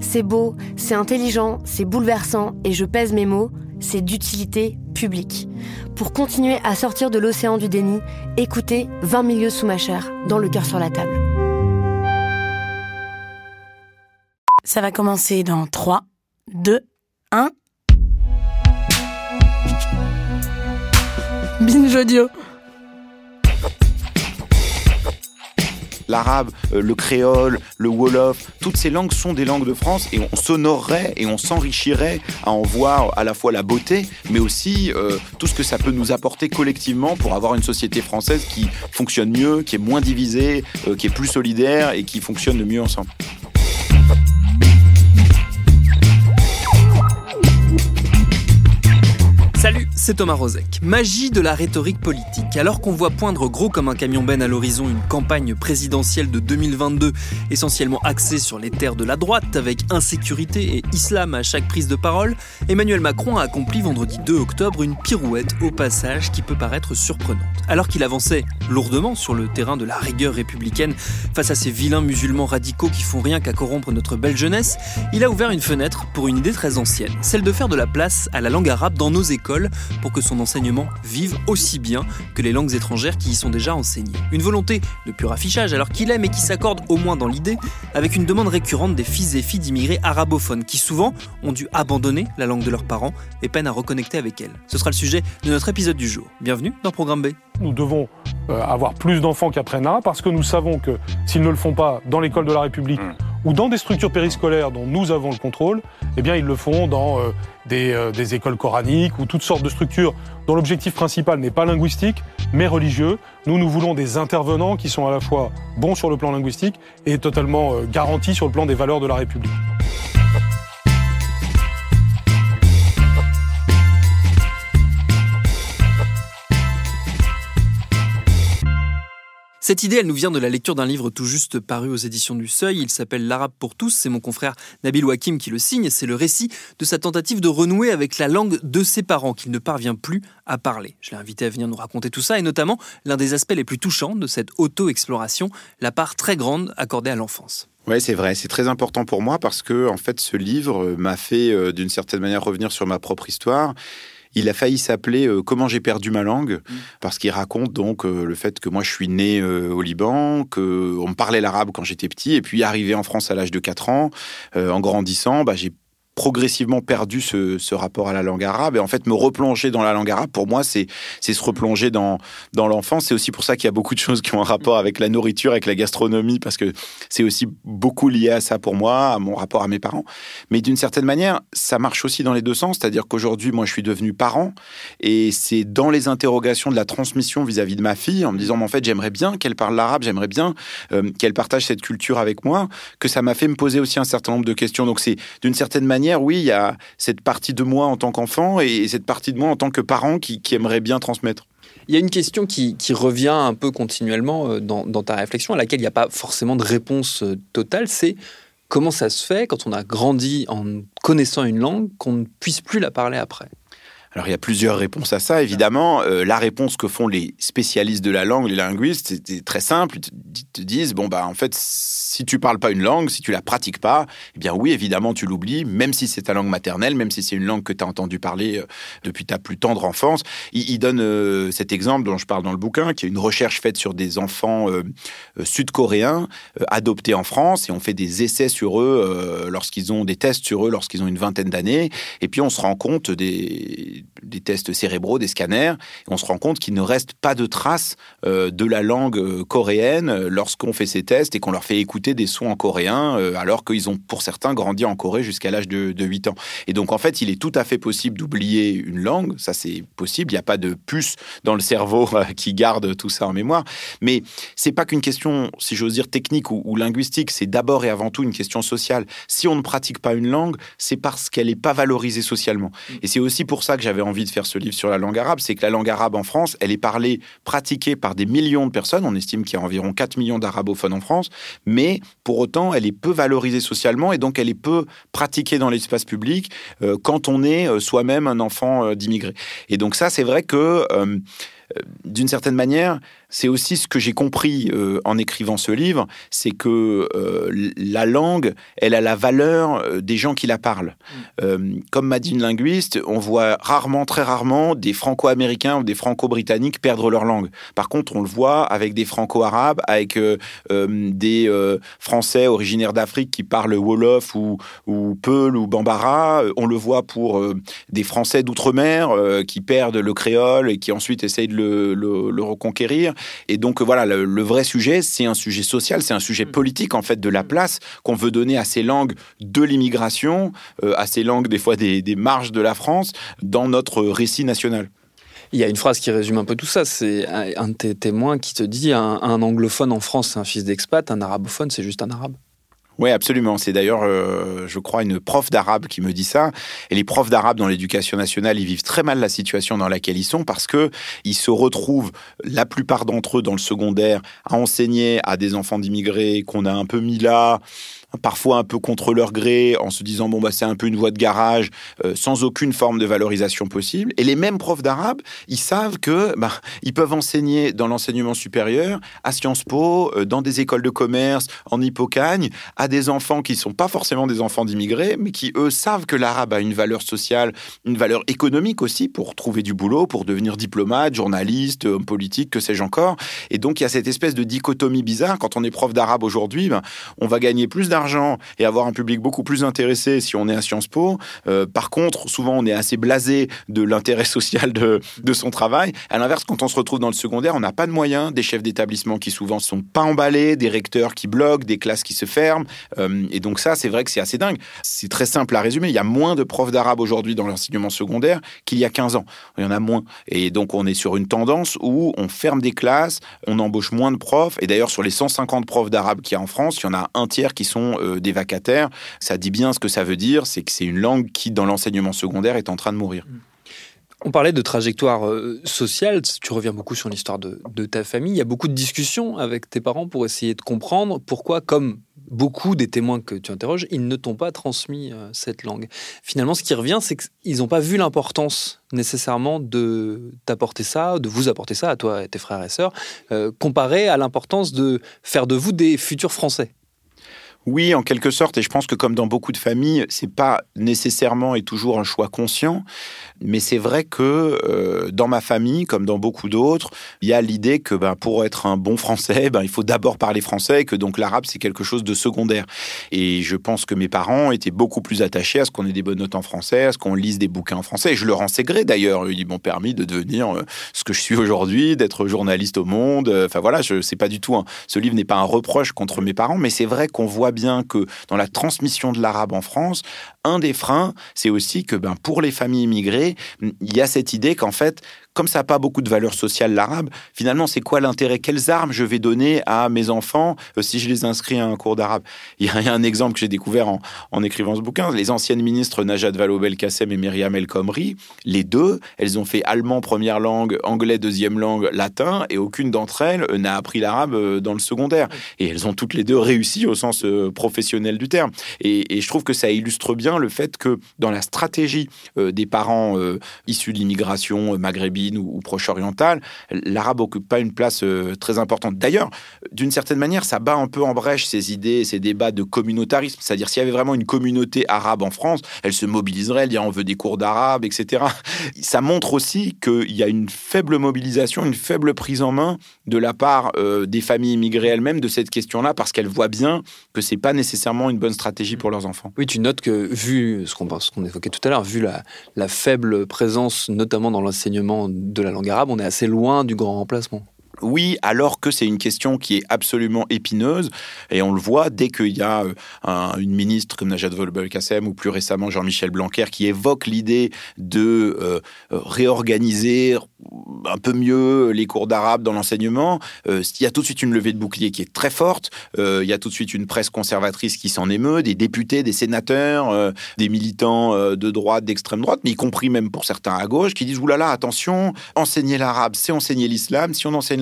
C'est beau, c'est intelligent, c'est bouleversant, et je pèse mes mots, c'est d'utilité publique. Pour continuer à sortir de l'océan du déni, écoutez 20 milieux sous ma chair, dans le cœur sur la table. Ça va commencer dans 3, 2, 1. Binge audio. L'arabe, euh, le créole, le wolof, toutes ces langues sont des langues de France et on s'honorerait et on s'enrichirait à en voir à la fois la beauté, mais aussi euh, tout ce que ça peut nous apporter collectivement pour avoir une société française qui fonctionne mieux, qui est moins divisée, euh, qui est plus solidaire et qui fonctionne mieux ensemble. C'est Thomas Rozek. Magie de la rhétorique politique. Alors qu'on voit poindre gros comme un camion ben à l'horizon une campagne présidentielle de 2022 essentiellement axée sur les terres de la droite avec insécurité et islam à chaque prise de parole, Emmanuel Macron a accompli vendredi 2 octobre une pirouette au passage qui peut paraître surprenante. Alors qu'il avançait lourdement sur le terrain de la rigueur républicaine face à ces vilains musulmans radicaux qui font rien qu'à corrompre notre belle jeunesse, il a ouvert une fenêtre pour une idée très ancienne, celle de faire de la place à la langue arabe dans nos écoles pour que son enseignement vive aussi bien que les langues étrangères qui y sont déjà enseignées. Une volonté de pur affichage alors qu'il aime et qui s'accorde au moins dans l'idée avec une demande récurrente des fils et filles d'immigrés arabophones qui souvent ont dû abandonner la langue de leurs parents et peinent à reconnecter avec elle. Ce sera le sujet de notre épisode du jour. Bienvenue dans Programme B. Nous devons euh, avoir plus d'enfants qui apprennent l'arabe parce que nous savons que s'ils ne le font pas dans l'école de la République mmh. Ou dans des structures périscolaires dont nous avons le contrôle, eh bien ils le font dans euh, euh, des, écoles coraniques ou toutes sortes de structures dont l'objectif principal n'est pas linguistique, mais religieux. Nous, nous voulons des intervenants qui sont à la fois bons sur le plan linguistique et totalement euh, garantis sur le plan des valeurs de la République. Cette idée, elle nous vient de la lecture d'un livre tout juste paru aux éditions du Seuil. Il s'appelle L'Arabe pour tous. C'est mon confrère Nabil Wakim qui le signe. C'est le récit de sa tentative de renouer avec la langue de ses parents qu'il ne parvient plus à parler. Je l'ai invité à venir nous raconter tout ça et notamment l'un des aspects les plus touchants de cette auto-exploration, la part très grande accordée à l'enfance. Oui, c'est vrai, c'est très important pour moi parce que en fait, ce livre m'a fait euh, d'une certaine manière revenir sur ma propre histoire il a failli s'appeler euh, Comment j'ai perdu ma langue, mm. parce qu'il raconte donc euh, le fait que moi je suis né euh, au Liban, que on me parlait l'arabe quand j'étais petit, et puis arrivé en France à l'âge de 4 ans, en grandissant, bah, j'ai progressivement perdu ce, rapport à la langue arabe. Et en fait, me replonger dans la langue arabe, pour moi, c'est se replonger dans, dans l'enfance. C'est aussi pour ça qu'il y a beaucoup de choses qui ont un rapport avec la nourriture, avec la gastronomie, parce que c'est aussi beaucoup lié à ça pour moi, à mon rapport à mes parents. Mais d'une certaine manière, ça marche aussi dans les deux sens. C'est-à-dire qu'aujourd'hui, moi, je suis devenu parent. Et c'est dans les interrogations de la transmission vis-à-vis de ma fille, en me disant, mais en fait, j'aimerais bien qu'elle parle l'arabe, j'aimerais bien euh, qu'elle partage cette culture avec moi, que ça m'a fait me poser aussi un certain nombre de questions. Donc c'est d'une certaine manière, oui, il y a cette partie de moi en tant qu'enfant et cette partie de moi en tant que parent qui, aimerait bien transmettre. Il y a une question qui, revient un peu continuellement euh, dans, ta réflexion, à laquelle il n'y a pas forcément de réponse euh, totale, c'est comment ça se fait quand on a grandi en connaissant une langue qu'on ne puisse plus la parler après? Alors il y a plusieurs réponses à ça, évidemment. Euh, la réponse que font les spécialistes de la langue, les linguistes, c'est très simple. Ils te, disent, bon, bah en fait, si tu parles pas une langue, si tu la pratiques pas, eh bien oui, évidemment, tu l'oublies, même si c'est ta langue maternelle, même si c'est une langue que tu as entendu parler euh, depuis ta plus tendre enfance. Il, donne euh, cet exemple dont je parle dans le bouquin, qui est une recherche faite sur des enfants sud-coréens adoptés en France, et on fait des essais sur eux lorsqu'ils ont des tests sur eux lorsqu'ils ont une vingtaine d'années, et puis on se rend compte des des, tests cérébraux, des scanners, et on se rend compte qu'il ne reste pas de traces euh, de la langue euh, coréenne euh, lorsqu'on fait ces tests et qu'on leur fait écouter des sons en coréen, alors qu'ils ont pour certains grandi en Corée jusqu'à l'âge de, 8 ans. Et donc en fait, il est tout à fait possible d'oublier une langue, ça c'est possible, il n'y a pas de puce dans le cerveau qui garde tout ça en mémoire, mais c'est pas qu'une question, si j'ose dire, technique ou, ou linguistique, c'est d'abord et avant tout une question sociale. Si on ne pratique pas une langue, c'est parce qu'elle n'est pas valorisée socialement. Et c'est aussi pour ça que j'avais envie de faire ce livre sur la langue arabe, c'est que la langue arabe en France, elle est parlée, pratiquée par des millions de personnes. On estime qu'il y a environ 4 millions d'arabophones en France, mais pour autant, elle est peu valorisée socialement et donc elle est peu pratiquée dans l'espace public euh, quand on est euh, soi-même un enfant euh, d'immigrés. Et donc ça, c'est vrai que d'une certaine manière, c'est aussi ce que j'ai compris euh, en écrivant ce livre, c'est que euh, la langue, elle a la valeur euh, des gens qui la parlent. Mm. comme m'a dit une linguiste, on voit rarement, très rarement, des franco-américains ou des franco-britanniques perdre leur langue. Par contre, on le voit avec des franco-arabes, avec des Français originaires d'Afrique qui parlent Wolof ou, ou Peul ou Bambara. On le voit pour des Français d'outre-mer qui perdent le créole et qui ensuite essayent de le, le reconquérir. Et donc voilà, le, vrai sujet, c'est un sujet social, c'est un sujet mm. politique en fait de la mm. place qu'on veut donner à ces langues de l'immigration, euh, à ces langues des fois des, marges de la France dans notre récit national. Il y a une phrase qui résume un peu tout ça. C'est un de tes témoins qui te dit un, un anglophone en France, c'est un fils d'expat, un arabophone, c'est juste un arabe. Oui, absolument. C'est d'ailleurs, euh, je crois, une prof d'arabe qui me dit ça. Et les profs d'arabe dans l'éducation nationale, ils vivent très mal la situation dans laquelle ils sont parce que ils se retrouvent, la plupart d'entre eux, dans le secondaire, à enseigner à des enfants d'immigrés qu'on a un peu mis là parfois un peu contre leur gré, en se disant bon bah c'est un peu une voie de garage, euh, sans aucune forme de valorisation possible. Et les mêmes profs d'arabe, ils savent que bah, ils peuvent enseigner dans l'enseignement supérieur, à Sciences Po, euh, dans des écoles de commerce, en Hippocagne, à des enfants qui sont pas forcément des enfants d'immigrés, mais qui eux savent que l'arabe a une valeur sociale, une valeur économique aussi pour trouver du boulot, pour devenir diplomate, journaliste, homme politique, que sais-je encore. Et donc il y a cette espèce de dichotomie bizarre quand on est prof d'arabe aujourd'hui, ben, on va gagner plus d'argent argent et avoir un public beaucoup plus intéressé si on est à Sciences Po. Euh, par contre, souvent, on est assez blasé de l'intérêt social de, de son travail. À l'inverse, quand on se retrouve dans le secondaire, on n'a pas de moyens, des chefs d'établissement qui souvent sont pas emballés, des recteurs qui bloquent, des classes qui se ferment. Euh, et donc ça, c'est vrai que c'est assez dingue. C'est très simple à résumer. Il y a moins de profs d'arabe aujourd'hui dans l'enseignement secondaire qu'il y a 15 ans. Il y en a moins. Et donc, on est sur une tendance où on ferme des classes, on embauche moins de profs. Et d'ailleurs, sur les 150 profs d'arabe qu'il y a en France, il y en a un tiers qui sont euh, des vacataires. Ça dit bien ce que ça veut dire, c'est que c'est une langue qui, dans l'enseignement secondaire, est en train de mourir. Mm. On parlait de trajectoire euh, sociale, tu reviens beaucoup sur l'histoire de, ta famille. Il y a beaucoup de discussions avec tes parents pour essayer de comprendre pourquoi, comme beaucoup des témoins que tu interroges, ils ne t'ont pas transmis euh, cette langue. Finalement, ce qui revient, c'est qu'ils n'ont pas vu l'importance nécessairement de t'apporter ça, de vous apporter ça, à toi et tes frères et sœurs, comparé à l'importance de faire de vous des futurs Français. Oui, en quelque sorte, et je pense que comme dans beaucoup de familles, c'est pas nécessairement et toujours un choix conscient, mais c'est vrai que euh, dans ma famille, comme dans beaucoup d'autres, il y a l'idée que ben, pour être un bon français, ben, il faut d'abord parler français, et que donc l'arabe c'est quelque chose de secondaire. Et je pense que mes parents étaient beaucoup plus attachés à ce qu'on ait des bonnes notes en français, à ce qu'on lise des bouquins en français. Et je leur en sais gré d'ailleurs. Ils m'ont permis de devenir euh, ce que je suis aujourd'hui, d'être journaliste au Monde. Enfin voilà, sais pas du tout. Ce livre n'est pas un reproche contre mes parents, mais c'est vrai qu'on voit bien que dans la transmission de l'arabe en France, un des freins, c'est aussi que ben, pour les familles immigrées, il y a cette idée qu'en fait, comme ça n'a pas beaucoup de valeur sociale l'arabe, finalement, c'est quoi l'intérêt? Quelles armes je vais donner à mes enfants euh, si je les inscris à un cours d'arabe? Il y a un exemple que j'ai découvert en, écrivant ce bouquin. Les anciennes ministres Najat Vallaud-Belkacem et Myriam El Khomri, les deux, elles ont fait allemand première langue, anglais deuxième langue, latin, et aucune d'entre elles euh, n'a appris l'arabe euh, dans le secondaire. Et elles ont toutes les deux réussi au sens professionnel du terme. Et je trouve que ça illustre bien le fait que dans la stratégie des parents issus de l'immigration maghrébine ou, proche-orientale, l'arabe occupe pas une place très importante. D'ailleurs, d'une certaine manière, ça bat un peu en brèche ces idées, ces débats de communautarisme. C'est-à-dire, s'il y avait vraiment une communauté arabe en France, elle se mobiliserait, elle dirait on veut des cours d'arabe, etc. Ça montre aussi qu'il y a une faible mobilisation, une faible prise en main de la part euh, des familles immigrées elles-mêmes de cette question-là, parce qu'elles voient bien que c'est pas nécessairement une bonne stratégie pour leurs enfants. Oui, tu notes que, vu ce qu'on évoquait tout à l'heure, vu la faible présence, notamment dans l'enseignement de la langue arabe, on est assez loin du grand remplacement. Oui, alors que c'est une question qui est absolument épineuse, et on le voit dès qu'il y a euh, une ministre comme Najat Vallaud-Belkacem ou plus récemment Jean-Michel Blanquer qui évoque l'idée de euh, réorganiser un peu mieux les cours d'arabe dans l'enseignement. Euh, il y a tout de suite une levée de bouclier qui est très forte. il y a tout de suite une presse conservatrice qui s'en émeut, des députés, des sénateurs, des militants de droite, d'extrême droite, mais y compris même pour certains à gauche, qui disent oulala, attention, enseigner l'arabe, c'est enseigner l'islam. Si on enseigne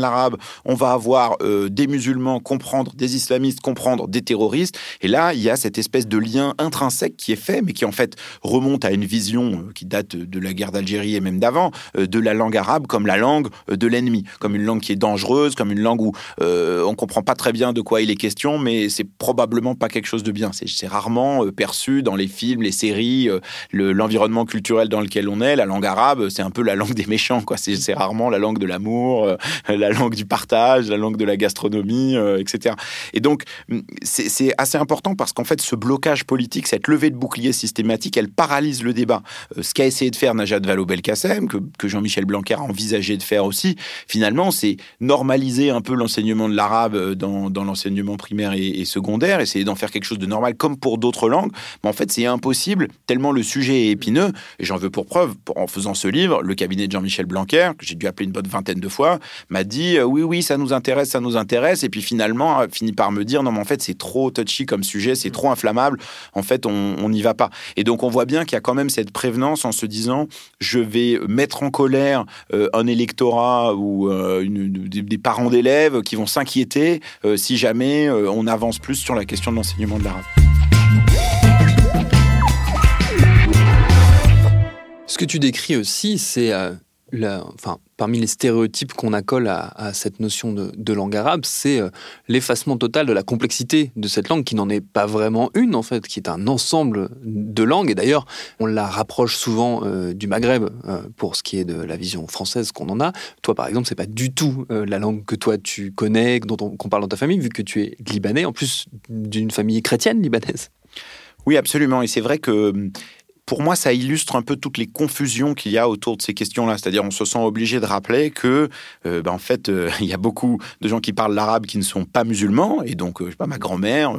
on va avoir euh, des musulmans comprendre des islamistes, comprendre des terroristes. Et là, il y a cette espèce de lien intrinsèque qui est fait, mais qui en fait remonte à une vision euh, qui date de la guerre d'Algérie et même d'avant, euh, de la langue arabe comme la langue de l'ennemi, comme une langue qui est dangereuse, comme une langue où on comprend pas très bien de quoi il est question, mais c'est probablement pas quelque chose de bien. C'est rarement perçu dans les films, les séries, l'environnement culturel dans lequel on est. La langue arabe, c'est un peu la langue des méchants, quoi. C'est rarement la langue de l'amour, la langue du partage, la langue de la gastronomie, euh, etc. Et donc, mm, c'est assez important parce qu'en fait, ce blocage politique, cette levée de bouclier systématique, elle paralyse le débat. Euh, ce qu'a essayé de faire Najat Vallaud-Belkacem, que, Jean-Michel Blanquer a envisagé de faire aussi, finalement, c'est normaliser un peu l'enseignement de l'arabe euh, dans, dans l'enseignement primaire et, secondaire, essayer d'en faire quelque chose de normal comme pour d'autres langues. Mais en fait, c'est impossible tellement le sujet est épineux. Et j'en veux pour preuve, en faisant ce livre, le cabinet de Jean-Michel Blanquer, que j'ai dû appeler une bonne vingtaine de fois, m'a dit euh, oui, oui, ça nous intéresse, ça nous intéresse, et puis finalement a fini par me dire non, mais en fait c'est trop touchy comme sujet, c'est trop inflammable, en fait on n'y va pas. Et donc on voit bien qu'il y a quand même cette prévenance en se disant je vais mettre en colère euh, un électorat ou euh, des, parents d'élèves qui vont s'inquiéter si jamais on avance plus sur la question de l'enseignement de l'arabe. Ce que tu décris aussi, c'est enfin, parmi les stéréotypes qu'on accole à, cette notion de, langue arabe, c'est euh, l'effacement total de la complexité de cette langue, qui n'en est pas vraiment une, en fait, qui est un ensemble de langues. Et d'ailleurs, on la rapproche souvent euh, du Maghreb euh, pour ce qui est de la vision française qu'on en a. Toi, par exemple, c'est pas du tout la langue que toi tu connais, dont on, parle dans ta famille, vu que tu es libanais, en plus d'une famille chrétienne libanaise. Oui, absolument. Et c'est vrai que pour moi, ça illustre un peu toutes les confusions qu'il y a autour de ces questions-là. C'est-à-dire, on se sent obligé de rappeler que, euh, ben, en fait, euh, il y a beaucoup de gens qui parlent l'arabe qui ne sont pas musulmans. Et donc, euh, je sais pas, ma grand-mère,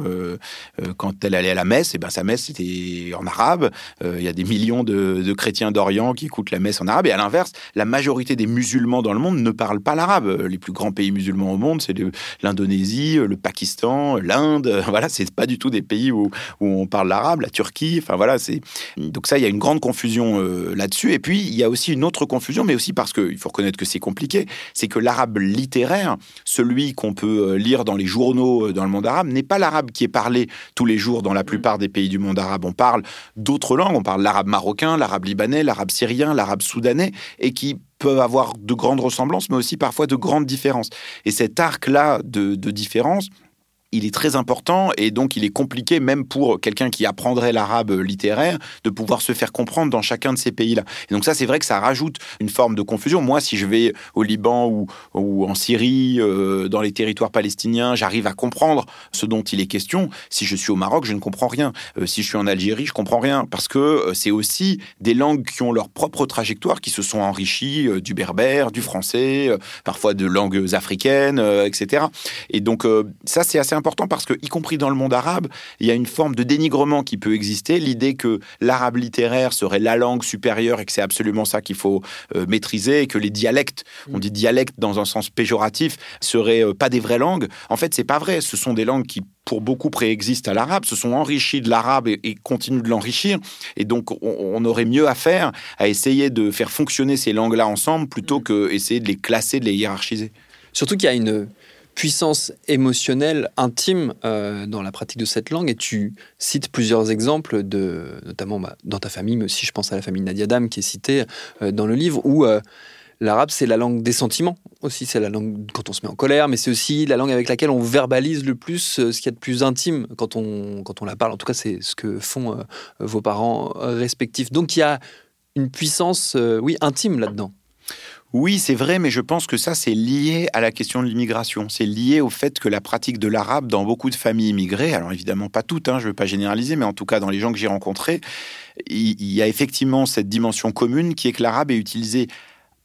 quand elle allait à la messe, et ben sa messe était en arabe. Il y a des millions de, chrétiens d'Orient qui écoutent la messe en arabe. Et à l'inverse, la majorité des musulmans dans le monde ne parlent pas l'arabe. Les plus grands pays musulmans au monde, c'est l'Indonésie, le Pakistan, l'Inde. Voilà, c'est pas du tout des pays où, où on parle l'arabe. La Turquie. Enfin voilà, c'est donc ça, il y a une grande confusion euh, là-dessus. Et puis, il y a aussi une autre confusion, mais aussi parce qu'il faut reconnaître que c'est compliqué, c'est que l'arabe littéraire, celui qu'on peut euh, lire dans les journaux euh, dans le monde arabe, n'est pas l'arabe qui est parlé tous les jours dans la plupart des pays du monde arabe. On parle d'autres langues, on parle l'arabe marocain, l'arabe libanais, l'arabe syrien, l'arabe soudanais, et qui peuvent avoir de grandes ressemblances, mais aussi parfois de grandes différences. Et cet arc-là de, de différence, il est très important et donc il est compliqué même pour quelqu'un qui apprendrait l'arabe littéraire de pouvoir se faire comprendre dans chacun de ces pays-là. Et donc ça, c'est vrai que ça rajoute une forme de confusion. Moi, si je vais au Liban ou, en Syrie, euh, dans les territoires palestiniens, j'arrive à comprendre ce dont il est question. Si je suis au Maroc, je ne comprends rien. Euh, si je suis en Algérie, je comprends rien parce que euh, c'est aussi des langues qui ont leur propre trajectoire, qui se sont enrichies du berbère, du français, parfois de langues africaines, etc. Et donc ça, c'est assez important parce que, y compris dans le monde arabe, il y a une forme de dénigrement qui peut exister. L'idée que l'arabe littéraire serait la langue supérieure et que c'est absolument ça qu'il faut euh, maîtriser et que les dialectes, on dit dialecte dans un sens péjoratif, seraient euh, pas des vraies langues. En fait, c'est pas vrai. Ce sont des langues qui pour beaucoup préexistent à l'arabe, se sont enrichies de l'arabe et, continuent de l'enrichir. Et donc, on, aurait mieux à faire à essayer de faire fonctionner ces langues-là ensemble plutôt mm. que essayer de les classer, de les hiérarchiser. Surtout qu'il y a une, puissance émotionnelle intime euh, dans la pratique de cette langue. Et tu cites plusieurs exemples de notamment bah, dans ta famille mais aussi je pense à la famille Nadia Dam qui est citée euh, dans le livre où euh, l'arabe c'est la langue des sentiments aussi. C'est la langue quand on se met en colère mais c'est aussi la langue avec laquelle on verbalise le plus ce qu'il y a de plus intime quand on quand on la parle. En tout cas c'est ce que font vos parents respectifs. Donc il y a une puissance oui intime là-dedans oui, c'est vrai, mais je pense que ça, c'est lié à la question de l'immigration. C'est lié au fait que la pratique de l'arabe dans beaucoup de familles immigrées, alors évidemment pas toutes, hein, je ne veux pas généraliser, mais en tout cas dans les gens que j'ai rencontrés, il y a effectivement cette dimension commune qui est que l'arabe est utilisé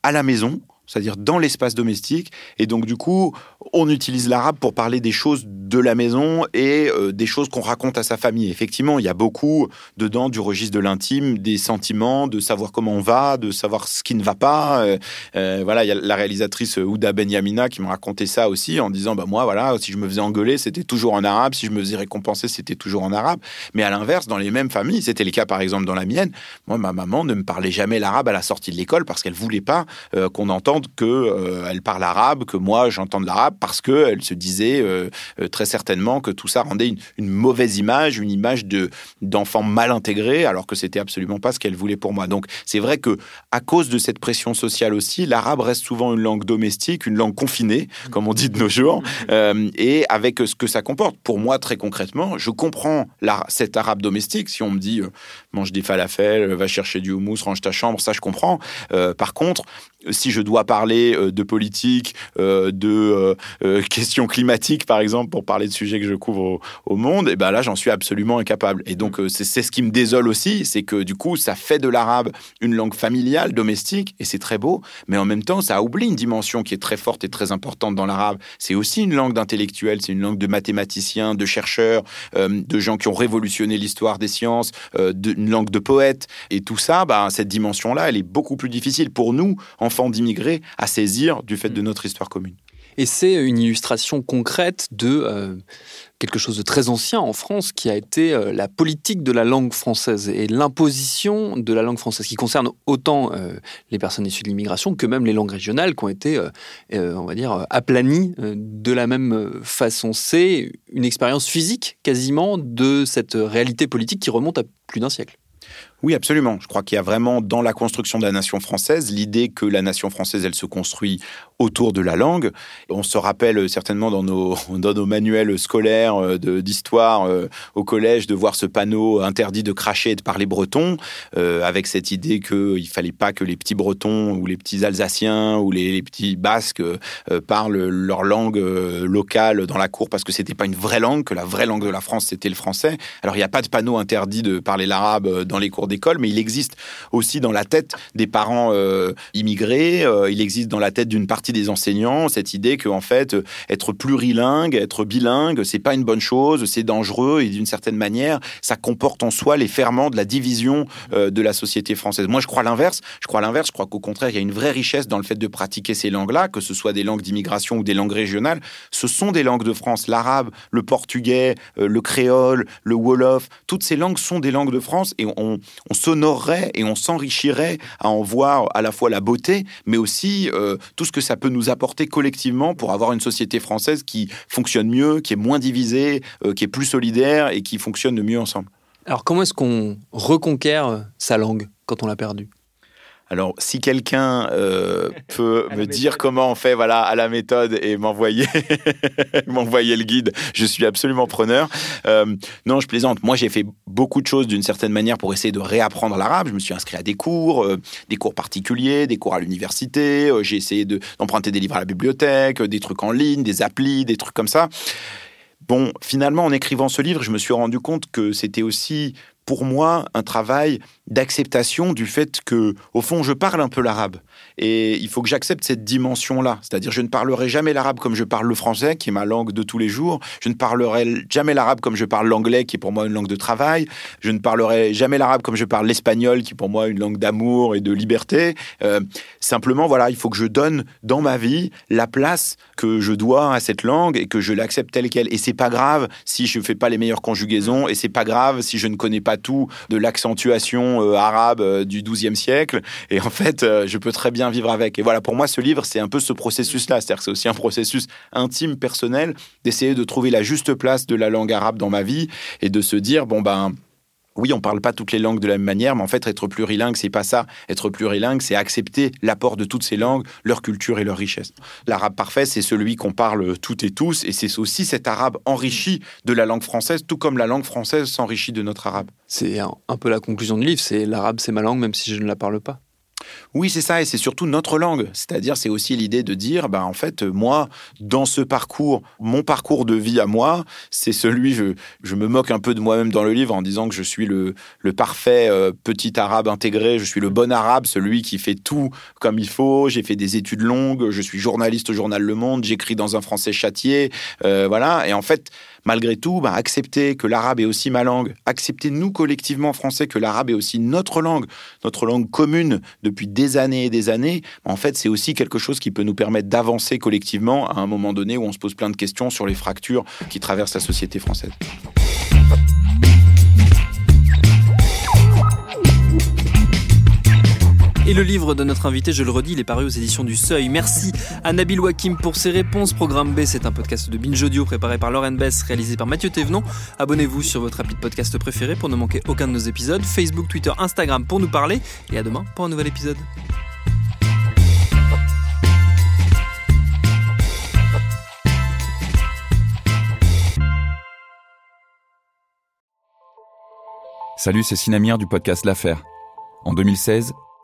à la maison, c'est-à-dire dans l'espace domestique. Et donc, du coup, on utilise l'arabe pour parler des choses de la maison et euh, des choses qu'on raconte à sa famille. Effectivement, il y a beaucoup dedans du registre de l'intime, des sentiments, de savoir comment on va, de savoir ce qui ne va pas. Euh, euh, voilà, il y a la réalisatrice Ouda Benyamina qui m'a raconté ça aussi en disant, bah moi, voilà, si je me faisais engueuler, c'était toujours en arabe. Si je me faisais récompenser, c'était toujours en arabe. Mais à l'inverse, dans les mêmes familles, c'était le cas par exemple dans la mienne. Moi, ma maman ne me parlait jamais l'arabe à la sortie de l'école parce qu'elle voulait pas qu'on entende que elle parle arabe, que moi j'entende l'arabe parce qu'elle se disait euh, euh, très certainement que tout ça rendait une, mauvaise image, une image de d'enfant mal intégré, alors que c'était absolument pas ce qu'elle voulait pour moi. Donc c'est vrai que à cause de cette pression sociale aussi, l'arabe reste souvent une langue domestique, une langue confinée, comme on dit de nos jours, euh, et avec ce que ça comporte. Pour moi, très concrètement, je comprends cet arabe domestique. Si on me dit mange des falafels, va chercher du houmous, range ta chambre, ça je comprends. par contre, si je dois parler de politique, de euh, questions climatiques, par exemple, pour parler de sujets que je couvre au, monde, et ben là, j'en suis absolument incapable. Et donc, euh, c'est ce qui me désole aussi, c'est que du coup, ça fait de l'arabe une langue familiale, domestique, et c'est très beau, mais en même temps, ça oublie une dimension qui est très forte et très importante dans l'arabe. C'est aussi une langue d'intellectuels, c'est une langue de mathématiciens, de chercheurs, euh, de gens qui ont révolutionné l'histoire des sciences, une langue de poètes. Et tout ça, bah, cette dimension-là, elle est beaucoup plus difficile pour nous, enfants d'immigrés, à saisir du fait de notre histoire commune. Et c'est une illustration concrète de euh, quelque chose de très ancien en France qui a été euh, la politique de la langue française et l'imposition de la langue française qui concerne autant euh, les personnes issues de l'immigration que même les langues régionales qui ont été, on va dire, aplanies de la même façon. C'est une expérience physique quasiment de cette réalité politique qui remonte à plus d'un siècle. Oui, absolument. Je crois qu'il y a vraiment dans la construction de la nation française l'idée que la nation française, elle se construit autour de la langue. On se rappelle certainement dans nos, dans nos manuels scolaires euh, d'histoire euh, au collège de voir ce panneau interdit de cracher et de parler breton, euh, avec cette idée qu'il fallait pas que les petits bretons ou les petits alsaciens ou les, petits basques parlent leur langue locale dans la cour parce que c'était pas une vraie langue, que la vraie langue de la France c'était le français. Alors il n'y a pas de panneau interdit de parler l'arabe dans les cours mais il existe aussi dans la tête des parents immigrés, il existe dans la tête d'une partie des enseignants cette idée que en fait être plurilingue, être bilingue, c'est pas une bonne chose, c'est dangereux et d'une certaine manière ça comporte en soi les ferments de la division euh, de la société française. Moi je crois l'inverse. Je crois l'inverse. Je crois qu'au contraire il y a une vraie richesse dans le fait de pratiquer ces langues-là, que ce soit des langues d'immigration ou des langues régionales. Ce sont des langues de France. L'arabe, le portugais, euh, le créole, le wolof, toutes ces langues sont des langues de France et on, on s'honorerait et on s'enrichirait à en voir à la fois la beauté, mais aussi euh, tout ce que ça peut nous apporter collectivement pour avoir une société française qui fonctionne mieux, qui est moins divisée, euh, qui est plus solidaire et qui fonctionne mieux ensemble. Alors comment est-ce qu'on reconquiert euh, sa langue quand on l'a perdue? Alors, si quelqu'un euh, peut me dire comment on fait, voilà, à la méthode et m'envoyer, m'envoyer le guide, je suis absolument preneur. Euh, non, je plaisante. Moi, j'ai fait beaucoup de choses d'une certaine manière pour essayer de réapprendre l'arabe. Je me suis inscrit à des cours, euh, des cours particuliers, des cours à l'université. j'ai essayé d'emprunter des livres à la bibliothèque, des trucs en ligne, des applis, des trucs comme ça. Bon, finalement, en écrivant ce livre, je me suis rendu compte que c'était aussi pour moi un travail d'acceptation du fait que, au fond, je parle un peu l'arabe. Et il faut que j'accepte cette dimension-là. C'est-à-dire, je ne parlerai jamais l'arabe comme je parle le français, qui est ma langue de tous les jours. Je ne parlerai jamais l'arabe comme je parle l'anglais, qui est pour moi une langue de travail. Je ne parlerai jamais l'arabe comme je parle l'espagnol, qui est pour moi une langue d'amour et de liberté. Euh, simplement, voilà, il faut que je donne dans ma vie la place que je dois à cette langue et que je l'accepte telle qu'elle. Et c'est pas grave si je fais pas les meilleures conjugaisons, et c'est pas grave si je ne connais pas de l'accentuation euh, arabe euh, du XIIe siècle. Et en fait, euh, je peux très bien vivre avec. Et voilà, pour moi, ce livre, c'est un peu ce processus-là. C'est-à-dire que c'est aussi un processus intime, personnel, d'essayer de trouver la juste place de la langue arabe dans ma vie et de se dire, bon ben, oui, on parle pas toutes les langues de la même manière, mais en fait, être plurilingue, c'est pas ça. Être plurilingue, c'est accepter l'apport de toutes ces langues, leur culture et leur richesse. L'arabe parfait, c'est celui qu'on parle toutes et tous, et c'est aussi cet arabe enrichi de la langue française, tout comme la langue française s'enrichit de notre arabe. C'est un, un peu la conclusion du livre, c'est l'arabe, c'est ma langue, même si je ne la parle pas. Oui, c'est ça, et c'est surtout notre langue. C'est-à-dire, c'est aussi l'idée de dire, ben, en fait, moi, dans ce parcours, mon parcours de vie à moi, c'est celui, je, je me moque un peu de moi-même dans le livre en disant que je suis le, le parfait euh, petit arabe intégré, je suis le bon arabe, celui qui fait tout comme il faut, j'ai fait des études longues, je suis journaliste au journal Le Monde, j'écris dans un français châtié, euh, voilà, et en fait, malgré tout, bah, accepter que l'arabe est aussi ma langue, accepter nous collectivement français que l'arabe est aussi notre langue, notre langue commune depuis des années et des années, en fait c'est aussi quelque chose qui peut nous permettre d'avancer collectivement à un moment donné où on se pose plein de questions sur les fractures qui traversent la société française. Et le livre de notre invité, je le redis, il est paru aux éditions du Seuil. Merci à Nabil Wakim pour ses réponses. Programme B, c'est un podcast de Binge Audio préparé par Lauren Bess, réalisé par Mathieu Thévenon. Abonnez-vous sur votre rapide podcast préféré pour ne manquer aucun de nos épisodes. Facebook, Twitter, Instagram pour nous parler. Et à demain pour un nouvel épisode. Salut, c'est Sinamir du podcast L'Affaire. En 2016,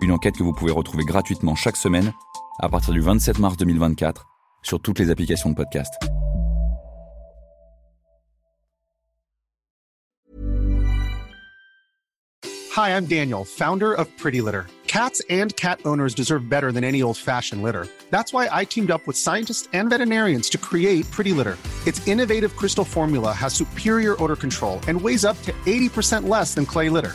Une enquête que vous pouvez retrouver gratuitement chaque semaine à partir du 27 mars 2024 sur toutes les applications de podcast. Hi, I'm Daniel, founder of Pretty Litter. Cats and cat owners deserve better than any old-fashioned litter. That's why I teamed up with scientists and veterinarians to create Pretty Litter. Its innovative crystal formula has superior odor control and weighs up to 80% less than clay litter.